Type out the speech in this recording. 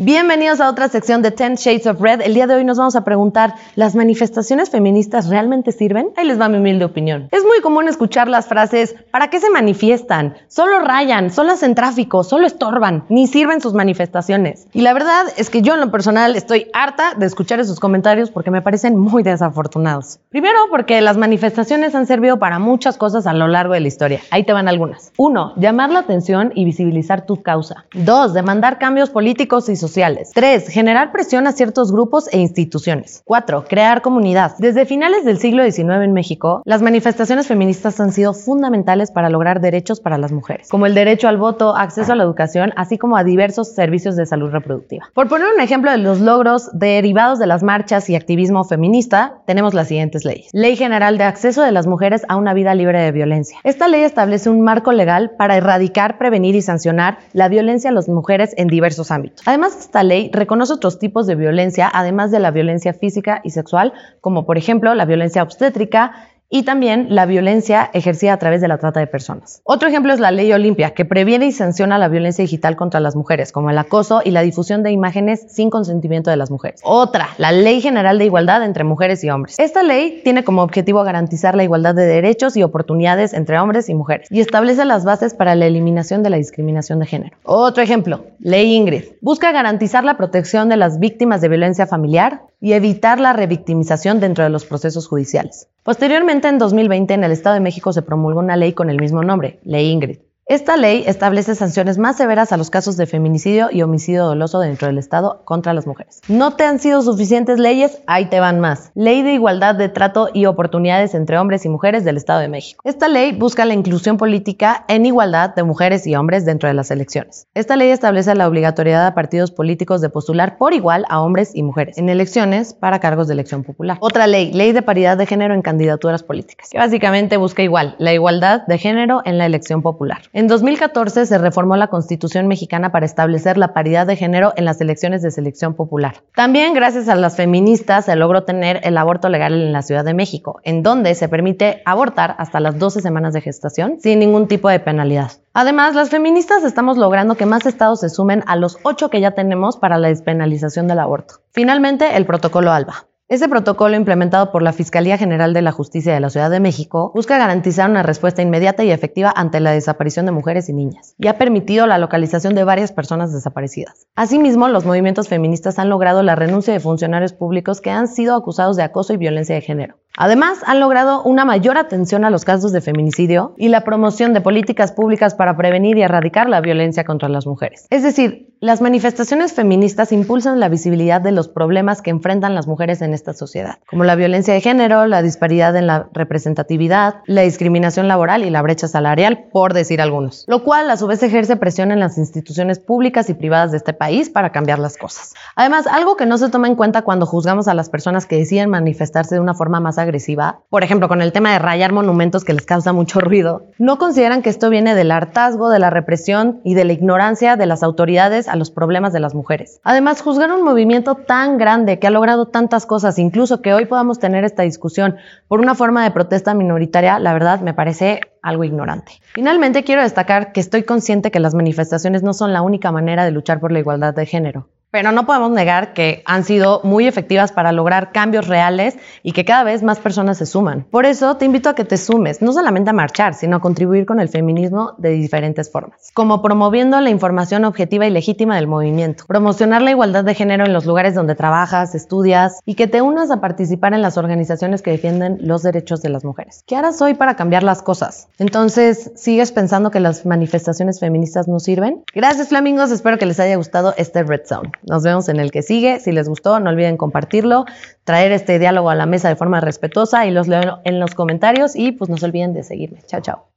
Bienvenidos a otra sección de 10 Shades of Red. El día de hoy nos vamos a preguntar, ¿las manifestaciones feministas realmente sirven? Ahí les va mi humilde opinión. Es muy común escuchar las frases, ¿para qué se manifiestan? Solo rayan, solo hacen tráfico, solo estorban, ni sirven sus manifestaciones. Y la verdad es que yo en lo personal estoy harta de escuchar esos comentarios porque me parecen muy desafortunados. Primero, porque las manifestaciones han servido para muchas cosas a lo largo de la historia. Ahí te van algunas. Uno, llamar la atención y visibilizar tu causa. Dos, demandar cambios políticos y sociales sociales. 3. Generar presión a ciertos grupos e instituciones. 4. Crear comunidad. Desde finales del siglo XIX en México, las manifestaciones feministas han sido fundamentales para lograr derechos para las mujeres, como el derecho al voto, acceso a la educación, así como a diversos servicios de salud reproductiva. Por poner un ejemplo de los logros derivados de las marchas y activismo feminista, tenemos las siguientes leyes. Ley General de Acceso de las Mujeres a una Vida Libre de Violencia. Esta ley establece un marco legal para erradicar, prevenir y sancionar la violencia a las mujeres en diversos ámbitos. Además, esta ley reconoce otros tipos de violencia, además de la violencia física y sexual, como por ejemplo la violencia obstétrica, y también la violencia ejercida a través de la trata de personas. Otro ejemplo es la ley Olimpia, que previene y sanciona la violencia digital contra las mujeres, como el acoso y la difusión de imágenes sin consentimiento de las mujeres. Otra, la Ley General de Igualdad entre Mujeres y Hombres. Esta ley tiene como objetivo garantizar la igualdad de derechos y oportunidades entre hombres y mujeres y establece las bases para la eliminación de la discriminación de género. Otro ejemplo, Ley Ingrid. Busca garantizar la protección de las víctimas de violencia familiar y evitar la revictimización dentro de los procesos judiciales. Posteriormente, en 2020, en el Estado de México se promulgó una ley con el mismo nombre, Ley Ingrid, esta ley establece sanciones más severas a los casos de feminicidio y homicidio doloso dentro del Estado contra las mujeres. No te han sido suficientes leyes, ahí te van más. Ley de igualdad de trato y oportunidades entre hombres y mujeres del Estado de México. Esta ley busca la inclusión política en igualdad de mujeres y hombres dentro de las elecciones. Esta ley establece la obligatoriedad a partidos políticos de postular por igual a hombres y mujeres en elecciones para cargos de elección popular. Otra ley, ley de paridad de género en candidaturas políticas, que básicamente busca igual la igualdad de género en la elección popular. En 2014 se reformó la Constitución mexicana para establecer la paridad de género en las elecciones de selección popular. También gracias a las feministas se logró tener el aborto legal en la Ciudad de México, en donde se permite abortar hasta las 12 semanas de gestación sin ningún tipo de penalidad. Además, las feministas estamos logrando que más estados se sumen a los ocho que ya tenemos para la despenalización del aborto. Finalmente, el protocolo ALBA. Ese protocolo implementado por la Fiscalía General de la Justicia de la Ciudad de México busca garantizar una respuesta inmediata y efectiva ante la desaparición de mujeres y niñas y ha permitido la localización de varias personas desaparecidas. Asimismo, los movimientos feministas han logrado la renuncia de funcionarios públicos que han sido acusados de acoso y violencia de género. Además, han logrado una mayor atención a los casos de feminicidio y la promoción de políticas públicas para prevenir y erradicar la violencia contra las mujeres. Es decir, las manifestaciones feministas impulsan la visibilidad de los problemas que enfrentan las mujeres en esta sociedad, como la violencia de género, la disparidad en la representatividad, la discriminación laboral y la brecha salarial, por decir algunos, lo cual a su vez ejerce presión en las instituciones públicas y privadas de este país para cambiar las cosas. Además, algo que no se toma en cuenta cuando juzgamos a las personas que deciden manifestarse de una forma más por ejemplo, con el tema de rayar monumentos que les causa mucho ruido, no consideran que esto viene del hartazgo, de la represión y de la ignorancia de las autoridades a los problemas de las mujeres. Además, juzgar un movimiento tan grande que ha logrado tantas cosas, incluso que hoy podamos tener esta discusión por una forma de protesta minoritaria, la verdad me parece algo ignorante. Finalmente, quiero destacar que estoy consciente que las manifestaciones no son la única manera de luchar por la igualdad de género. Pero no podemos negar que han sido muy efectivas para lograr cambios reales y que cada vez más personas se suman. Por eso te invito a que te sumes, no solamente a marchar, sino a contribuir con el feminismo de diferentes formas, como promoviendo la información objetiva y legítima del movimiento, promocionar la igualdad de género en los lugares donde trabajas, estudias y que te unas a participar en las organizaciones que defienden los derechos de las mujeres. ¿Qué harás hoy para cambiar las cosas? Entonces, ¿sigues pensando que las manifestaciones feministas no sirven? Gracias, flamingos. Espero que les haya gustado este Red Zone. Nos vemos en el que sigue. Si les gustó, no olviden compartirlo, traer este diálogo a la mesa de forma respetuosa y los leo en los comentarios y pues no se olviden de seguirme. Chao, chao.